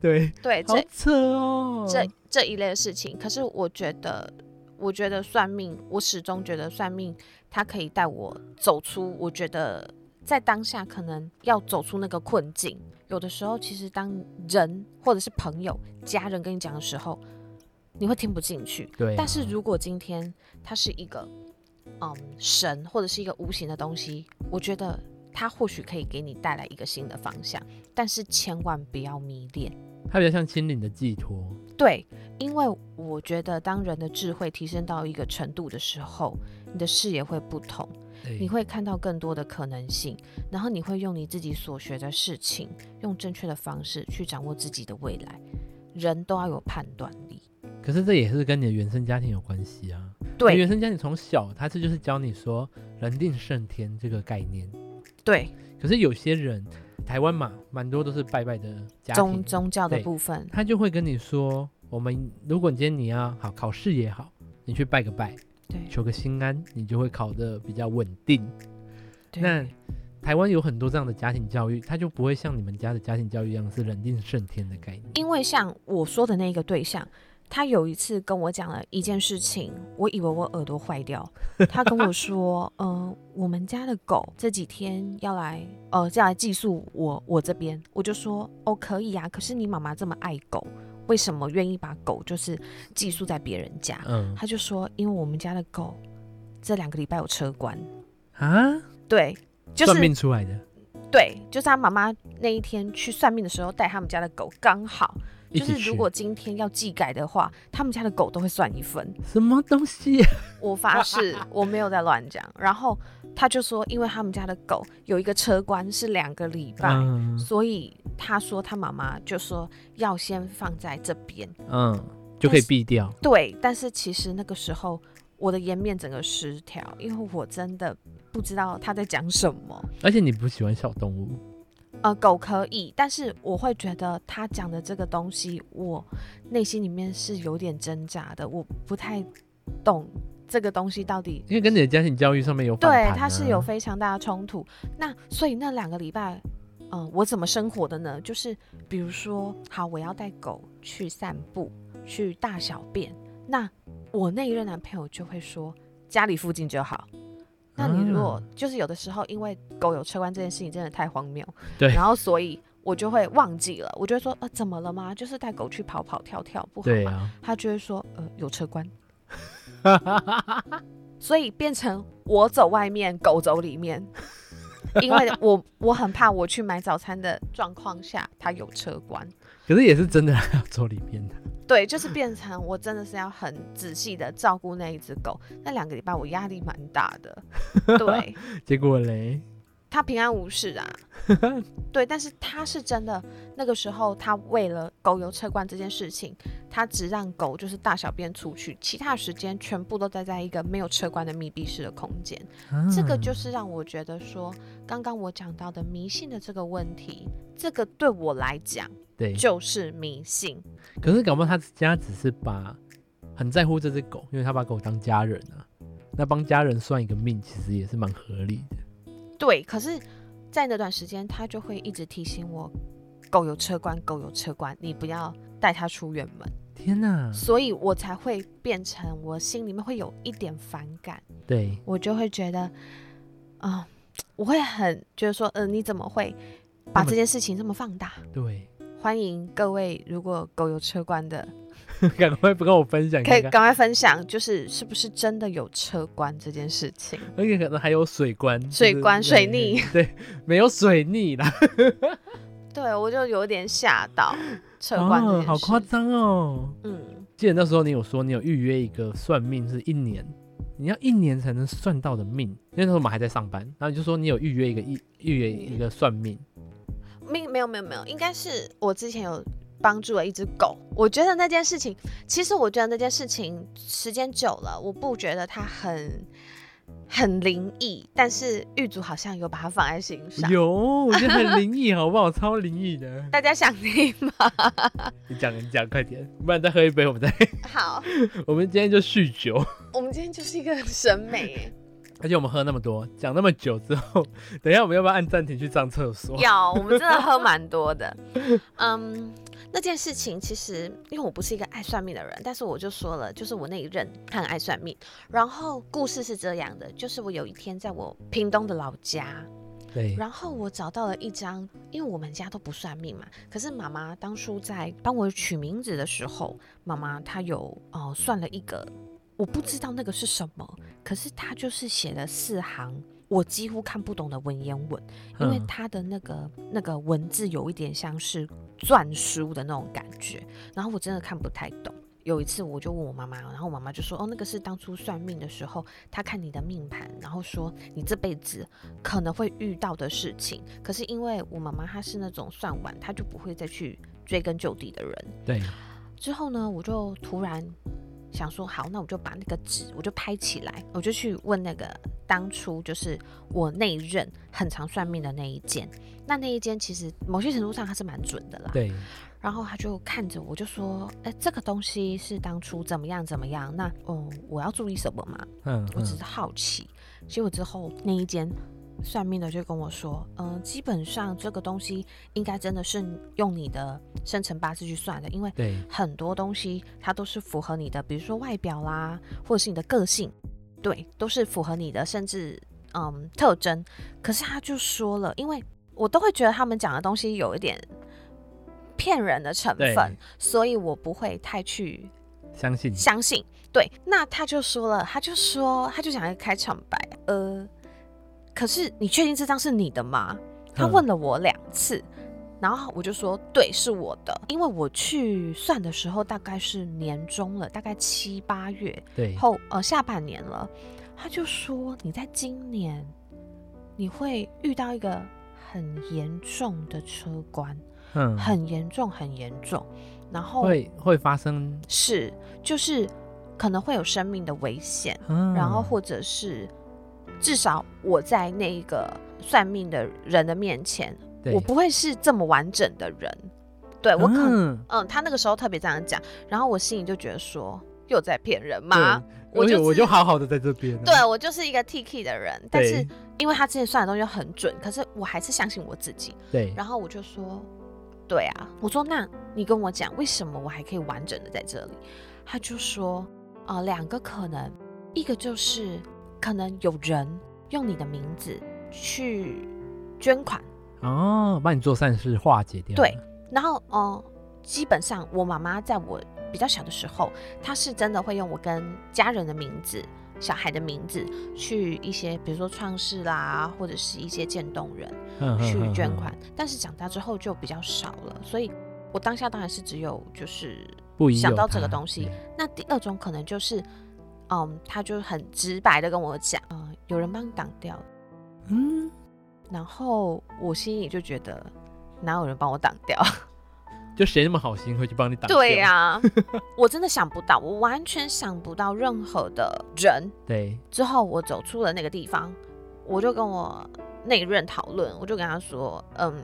对对，这好扯哦。这这一类的事情，可是我觉得，我觉得算命，我始终觉得算命，它可以带我走出。我觉得在当下可能要走出那个困境，有的时候其实当人或者是朋友、家人跟你讲的时候。你会听不进去，对啊。但是如果今天他是一个，嗯，神或者是一个无形的东西，我觉得他或许可以给你带来一个新的方向。但是千万不要迷恋，它比较像心灵的寄托。对，因为我觉得当人的智慧提升到一个程度的时候，你的视野会不同，你会看到更多的可能性，然后你会用你自己所学的事情，用正确的方式去掌握自己的未来。人都要有判断力。可是这也是跟你的原生家庭有关系啊。对，原生家庭从小他这就是教你说“人定胜天”这个概念。对。可是有些人，台湾嘛，蛮多都是拜拜的家庭，宗宗教的部分，他就会跟你说：“我们如果你今天你要好考试也好，你去拜个拜，对，求个心安，你就会考得比较稳定。”对。那台湾有很多这样的家庭教育，他就不会像你们家的家庭教育一样是“人定胜天”的概念。因为像我说的那个对象。他有一次跟我讲了一件事情，我以为我耳朵坏掉。*laughs* 他跟我说：“嗯、呃，我们家的狗这几天要来，呃，要来寄宿我我这边。”我就说：“哦，可以啊。可是你妈妈这么爱狗，为什么愿意把狗就是寄宿在别人家？”嗯，他就说：“因为我们家的狗这两个礼拜有车关啊。”对，就是算命出来的。对，就是他妈妈那一天去算命的时候带他们家的狗，刚好。就是如果今天要祭改的话，他们家的狗都会算一份。什么东西啊？我发誓 *laughs* 我没有在乱讲。然后他就说，因为他们家的狗有一个车关是两个礼拜，嗯，所以他说他妈妈就说要先放在这边，嗯，就可以避掉。对，但是其实那个时候我的颜面整个失调，因为我真的不知道他在讲什么。而且你不喜欢小动物。呃，狗可以，但是我会觉得他讲的这个东西，我内心里面是有点挣扎的，我不太懂这个东西到底。因为跟你的家庭教育上面有啊，对，它是有非常大的冲突。那所以那两个礼拜，嗯、呃，我怎么生活的呢？就是比如说，好，我要带狗去散步，去大小便，那我那一任男朋友就会说，家里附近就好。那你如果就是有的时候，因为狗有车关这件事情真的太荒谬，对，然后所以我就会忘记了，我就会说呃怎么了吗？就是带狗去跑跑跳跳不好吗？啊、他就会说呃有车关，*laughs* 所以变成我走外面，狗走里面，因为我我很怕我去买早餐的状况下它有车关，可是也是真的要走里面的。对，就是变成我真的是要很仔细的照顾那一只狗。那两个礼拜我压力蛮大的，*laughs* 对。结果嘞，他平安无事啊。*laughs* 对，但是他是真的，那个时候他为了狗有车关这件事情，他只让狗就是大小便出去，其他时间全部都待在一个没有车关的密闭式的空间。啊。这个就是让我觉得说，刚刚我讲到的迷信的这个问题，这个对我来讲。对，就是迷信。可是搞不好他家只是把很在乎这只狗，因为他把狗当家人啊。那帮家人算一个命，其实也是蛮合理的。对，可是，在那段时间，他就会一直提醒我，狗有车关，狗有车关，你不要带它出远门。天哪！所以我才会变成我心里面会有一点反感。对，我就会觉得，啊、呃，我会很觉得说，嗯、呃，你怎么会把这件事情这么放大？对。欢迎各位，如果狗有车关的，*laughs* 赶快不跟我分享看看，可以赶快分享，就是是不是真的有车关这件事情？而且可能还有水关，水关、就是、水逆，*laughs* 对，没有水逆啦。*laughs* 对，我就有点吓到车关、哦，好夸张哦。嗯，记得那时候你有说你有预约一个算命是一年，你要一年才能算到的命，因为那时候我们还在上班，然后你就说你有预约一个一预约一个算命。命没有没有没有，应该是我之前有帮助了一只狗。我觉得那件事情，其实我觉得那件事情时间久了，我不觉得它很很灵异，但是狱主好像有把它放在心上。有，我觉得很灵异，好不好？超灵异的。*laughs* 大家想听吗？*laughs* 你讲，你讲，快点，不然再喝一杯，我们再。*laughs* 好。我们今天就酗酒。我们今天就是一个审美。而且我们喝那么多，讲那么久之后，等一下我们要不要按暂停去上厕所？要，我们真的喝蛮多的。嗯，那件事情其实，因为我不是一个爱算命的人，但是我就说了，就是我那一任他很爱算命。然后故事是这样的，就是我有一天在我屏东的老家，对，然后我找到了一张，因为我们家都不算命嘛，可是妈妈当初在帮我取名字的时候，妈妈她有哦、呃、算了一个。我不知道那个是什么，可是她就是写了四行我几乎看不懂的文言文，因为他的那个那个文字有一点像是篆书的那种感觉，然后我真的看不太懂。有一次我就问我妈妈，然后我妈妈就说：“哦，那个是当初算命的时候，他看你的命盘，然后说你这辈子可能会遇到的事情。可是因为我妈妈她是那种算完她就不会再去追根究底的人。”对。之后呢，我就突然。想说好，那我就把那个纸，我就拍起来，我就去问那个当初就是我那一任很常算命的那一间。那那一间其实某些程度上它是蛮准的啦。对。然后他就看着我就说：“哎，这个东西是当初怎么样怎么样？那哦，我要注意什么嘛？”嗯。我只是好奇。结果之后那一间算命的就跟我说，嗯、呃，基本上这个东西应该真的是用你的生辰八字去算的，因为很多东西它都是符合你的，比如说外表啦，或者是你的个性，对，都是符合你的，甚至嗯特征。可是他就说了，因为我都会觉得他们讲的东西有一点骗人的成分，所以我不会太去相信相信。对，那他就说了，他就说，他就想要开场白，呃。可是你确定这张是你的吗？他问了我两次，然后我就说对，是我的。因为我去算的时候大概是年中了，大概七八月对后呃下半年了。他就说你在今年你会遇到一个很严重的车关，嗯，很严重很严重，然后会会发生是就是可能会有生命的危险，嗯，然后或者是。至少我在那个算命的人的面前，我不会是这么完整的人。对，我可能嗯，嗯，他那个时候特别这样讲，然后我心里就觉得说，又在骗人吗？我就我就好好的在这边。对，我就是一个 T K 的人，但是因为他之前算的东西很准，可是我还是相信我自己。对，然后我就说，对啊，我说那你跟我讲，为什么我还可以完整的在这里？他就说，啊、呃，两个可能，一个就是。可能有人用你的名字去捐款哦，帮你做善事化解掉。对，然后哦、呃，基本上我妈妈在我比较小的时候，她是真的会用我跟家人的名字、小孩的名字去一些，比如说创世啦，或者是一些渐冻人去捐款。但是长大之后就比较少了，所以我当下当然是只有就是想到这个东西。那第二种可能就是。嗯，他就很直白的跟我讲，嗯，有人帮你挡掉，嗯，然后我心里就觉得，哪有人帮我挡掉？*laughs* 就谁那么好心会去帮你挡掉？对呀、*laughs* 啊，我真的想不到，我完全想不到任何的人。对，之后我走出了那个地方，我就跟我那一任讨论，我就跟他说，嗯。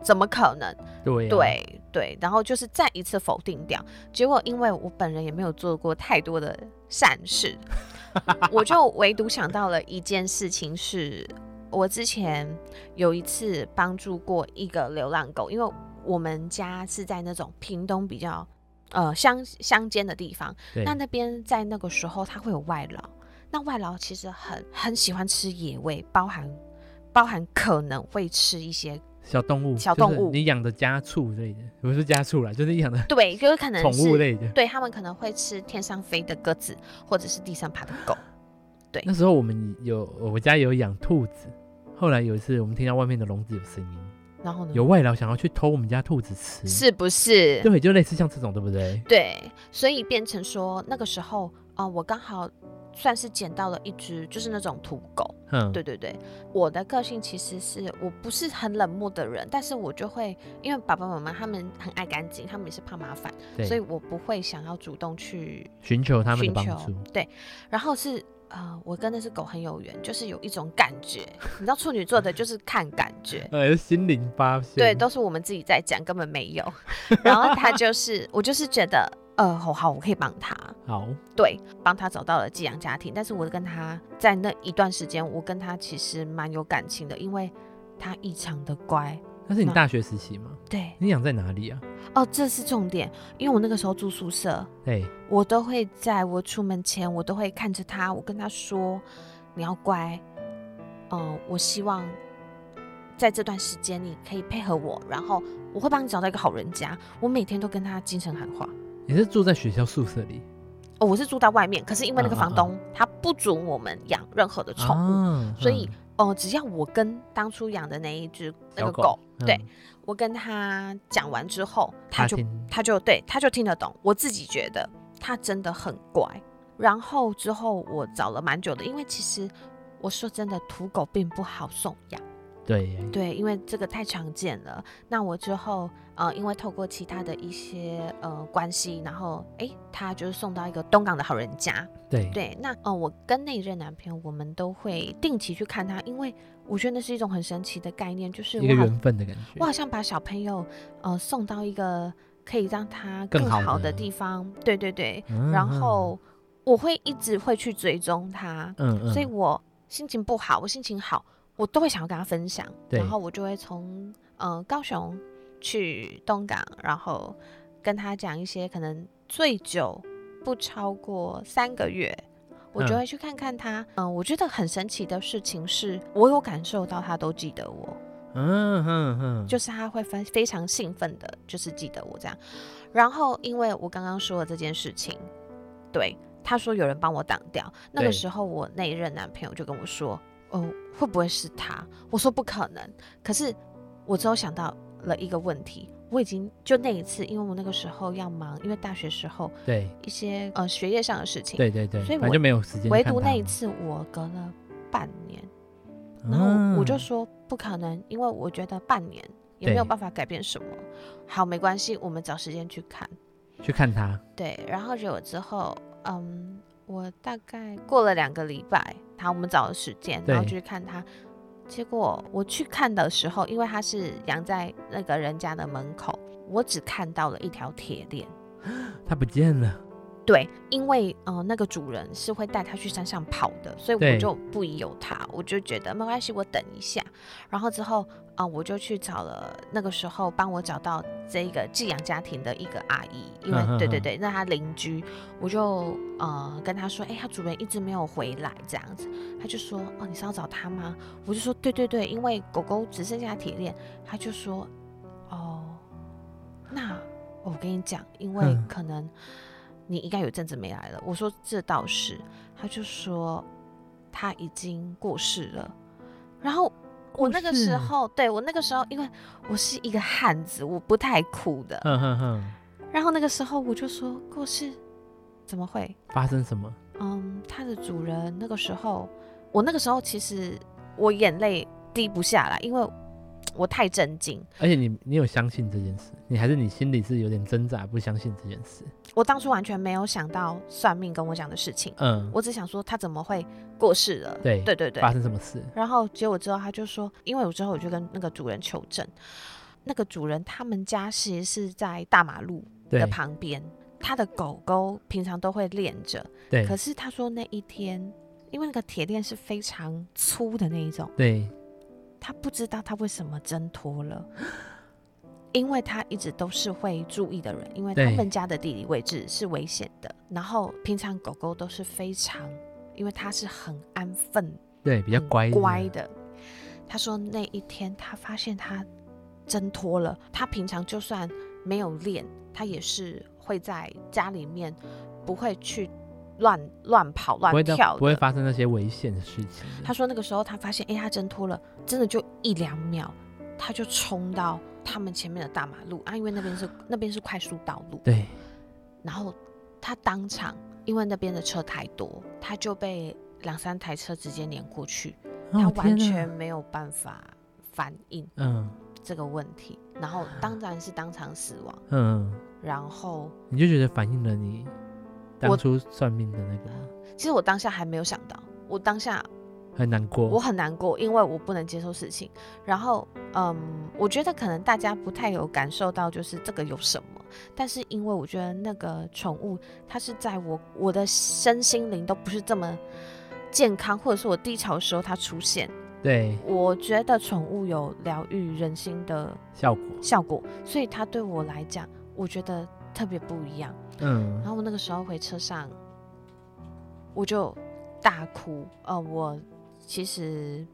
怎么可能？对、啊、对对，然后就是再一次否定掉。结果因为我本人也没有做过太多的善事，*laughs* 我就唯独想到了一件事情是，是我之前有一次帮助过一个流浪狗，因为我们家是在那种屏东比较呃乡乡间的地方，那那边在那个时候它会有外劳，那外劳其实很很喜欢吃野味，包含包含可能会吃一些。小动物，小动物，你养的家畜类的，不是家畜啦，就是养的，对，就是可能宠物类的，对，他们可能会吃天上飞的鸽子，或者是地上爬的狗。*laughs* 对，那时候我们有，我家有养兔子，后来有一次我们听到外面的笼子有声音，然后呢，有外劳想要去偷我们家兔子吃，是不是？对，就类似像这种，对不对？对，所以变成说那个时候啊、呃，我刚好。算是捡到了一只，就是那种土狗。嗯，对对对，我的个性其实是我不是很冷漠的人，但是我就会因为爸爸妈妈他们很爱干净，他们也是怕麻烦，所以我不会想要主动去寻求他们的帮助。对，然后是呃，我跟那只狗很有缘，就是有一种感觉，你知道处女座的就是看感觉，*laughs* 呃，心灵发现，对，都是我们自己在讲，根本没有。*laughs* 然后他就是，我就是觉得。呃，好好，我可以帮他。好，对，帮他找到了寄养家庭。但是我跟他在那一段时间，我跟他其实蛮有感情的，因为他异常的乖。那是你大学时期吗？对。你养在哪里啊？哦，这是重点，因为我那个时候住宿舍。对。我都会在我出门前，我都会看着他，我跟他说：“你要乖。”嗯，我希望在这段时间你可以配合我，然后我会帮你找到一个好人家。我每天都跟他精神喊话。你是住在学校宿舍里？哦，我是住在外面。可是因为那个房东他不准我们养任何的宠物，啊、所以哦、呃，只要我跟当初养的那一只那个狗，狗嗯、对我跟他讲完之后，他就他，他就对他就听得懂。我自己觉得他真的很乖。然后之后我找了蛮久的，因为其实我说真的，土狗并不好送养。对对，因为这个太常见了。那我之后呃，因为透过其他的一些呃关系，然后哎，他就是送到一个东港的好人家。对对，那呃，我跟那一任男朋友，我们都会定期去看他，因为我觉得那是一种很神奇的概念，就是一个缘分的感觉。我好像把小朋友呃送到一个可以让他更好的地方。对对对，嗯、然后我会一直会去追踪他。嗯嗯。所以我心情不好，我心情好。我都会想要跟他分享，然后我就会从呃高雄去东港，然后跟他讲一些可能最久不超过三个月，我就会去看看他。嗯、呃，我觉得很神奇的事情是，我有感受到他都记得我。嗯哼哼，就是他会非非常兴奋的，就是记得我这样。然后因为我刚刚说了这件事情，对他说有人帮我挡掉，那个时候我那一任男朋友就跟我说。哦，会不会是他？我说不可能。可是我之后想到了一个问题，我已经就那一次，因为我那个时候要忙，因为大学时候对一些呃学业上的事情，对对对，所以我就没有时间。唯独那一次，我隔了半年，然后我就说不可能，因为我觉得半年也没有办法改变什么。好，没关系，我们找时间去看，去看他。对，然后有之后，嗯。我大概过了两个礼拜，好，我们找了时间，然后就去看他。结果我去看的时候，因为他是养在那个人家的门口，我只看到了一条铁链，他不见了。对，因为呃那个主人是会带他去山上跑的，所以我就不疑有他，我就觉得没关系，我等一下。然后之后啊、呃，我就去找了那个时候帮我找到这个寄养家庭的一个阿姨，因为、嗯、对对对，那他邻居，我就呃跟他说，哎，他主人一直没有回来这样子，他就说，哦，你是要找他吗？我就说，对对对，因为狗狗只剩下铁链，他就说，哦，那我跟你讲，因为可能。嗯你应该有阵子没来了。我说这倒是，他就说他已经过世了。然后我那个时候，对我那个时候，因为我是一个汉子，我不太哭的。哼哼哼。然后那个时候我就说过世，怎么会发生什么？嗯，他的主人那个时候，我那个时候其实我眼泪滴不下来，因为。我太震惊，而且你你有相信这件事？你还是你心里是有点挣扎，不相信这件事？我当初完全没有想到算命跟我讲的事情，嗯，我只想说他怎么会过世了？对对对对，发生什么事？然后结果之后他就说，因为我之后我就跟那个主人求证，那个主人他们家其实是在大马路的旁边，他的狗狗平常都会练着，对，可是他说那一天，因为那个铁链是非常粗的那一种，对。他不知道他为什么挣脱了，*gasps* 因为他一直都是会注意的人，因为他们家的地理位置是危险的。然后平常狗狗都是非常，因为它是很安分，对，比较乖乖的。他说那一天他发现他挣脱了，他平常就算没有练，他也是会在家里面不会去。乱乱跑乱跳不，不会发生那些危险的事情。他说那个时候他发现，哎、欸，他挣脱了，真的就一两秒，他就冲到他们前面的大马路啊，因为那边是那边是快速道路。对。然后他当场，因为那边的车太多，他就被两三台车直接碾过去，哦、他完全没有办法反应嗯这个问题，嗯、然后当然是当场死亡。嗯。然后你就觉得反映了你。当初算命的那个，其实我当下还没有想到，我当下很难过，我很难过，因为我不能接受事情。然后，嗯，我觉得可能大家不太有感受到，就是这个有什么。但是因为我觉得那个宠物，它是在我我的身心灵都不是这么健康，或者是我低潮的时候它出现。对，我觉得宠物有疗愈人心的效果，效果。所以它对我来讲，我觉得特别不一样。嗯，然后我那个时候回车上，我就大哭。呃，我其实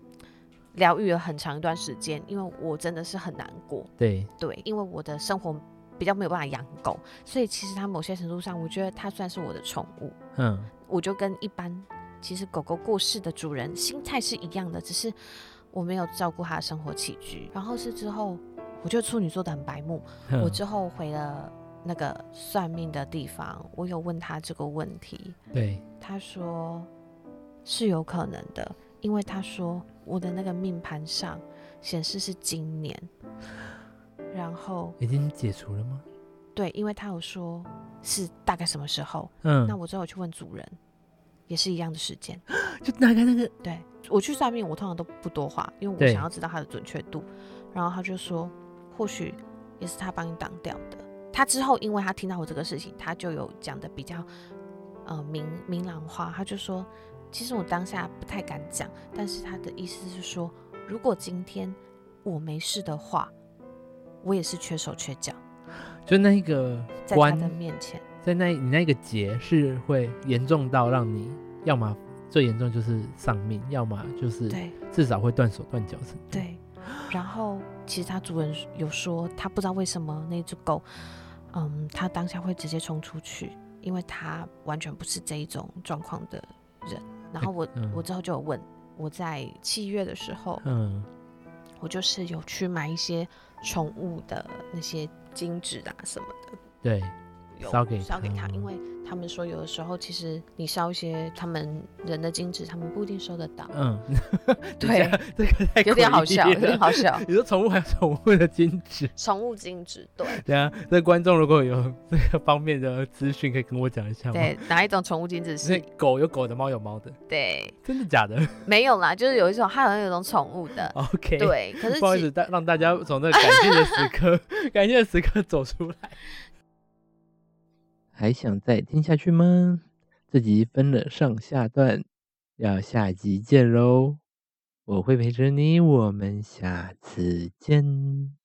疗愈了很长一段时间，因为我真的是很难过。对对，因为我的生活比较没有办法养狗，所以其实它某些程度上，我觉得它算是我的宠物。嗯，我就跟一般其实狗狗过世的主人心态是一样的，只是我没有照顾它的生活起居。然后是之后，我觉得处女座的很白目，嗯，我之后回了。那个算命的地方，我有问他这个问题，对，他说是有可能的，因为他说我的那个命盘上显示是今年，然后已经解除了吗？对，因为他有说是大概什么时候，嗯，那我之后去问主人，也是一样的时间，*gasps* 就大概那个，对，我去算命，我通常都不多话，因为我想要知道它的准确度，然后他就说，或许也是他帮你挡掉的。他之后，因为他听到我这个事情，他就有讲的比较，呃，明明朗化。他就说，其实我当下不太敢讲，但是他的意思是说，如果今天我没事的话，我也是缺手缺脚。就那一个关在他的面前，在那你那个结是会严重到让你要么最严重就是丧命，要么就是至少会断手断脚。对，然后其实他主人有说，他不知道为什么那只狗，嗯，他当下会直接冲出去，因为他完全不是这一种状况的人。然后我、嗯、我之后就有问，我在七月的时候，嗯，我就是有去买一些宠物的那些。金纸啊什么的，对，烧给烧给他，因为他们说有的时候其实你烧一些他们人的精子，他们不一定收得到。嗯，*laughs* 对，这个太有点好笑，有点好笑。你说宠物还有宠物的精子？*laughs* 宠物精子，对。对啊，这观众如果有这个方面的资讯，可以跟我讲一下吗？对，哪一种宠物精子是？狗有狗的，猫有猫的。对，真的假的？没有啦，就是有一种，它好像有一种宠物的。*laughs* OK，对，可是不好意思，让让大家从那个感性的时刻，感性的时刻走出来。还想再听下去吗？这集分了上下段，要下集见喽！我会陪着你，我们下次见。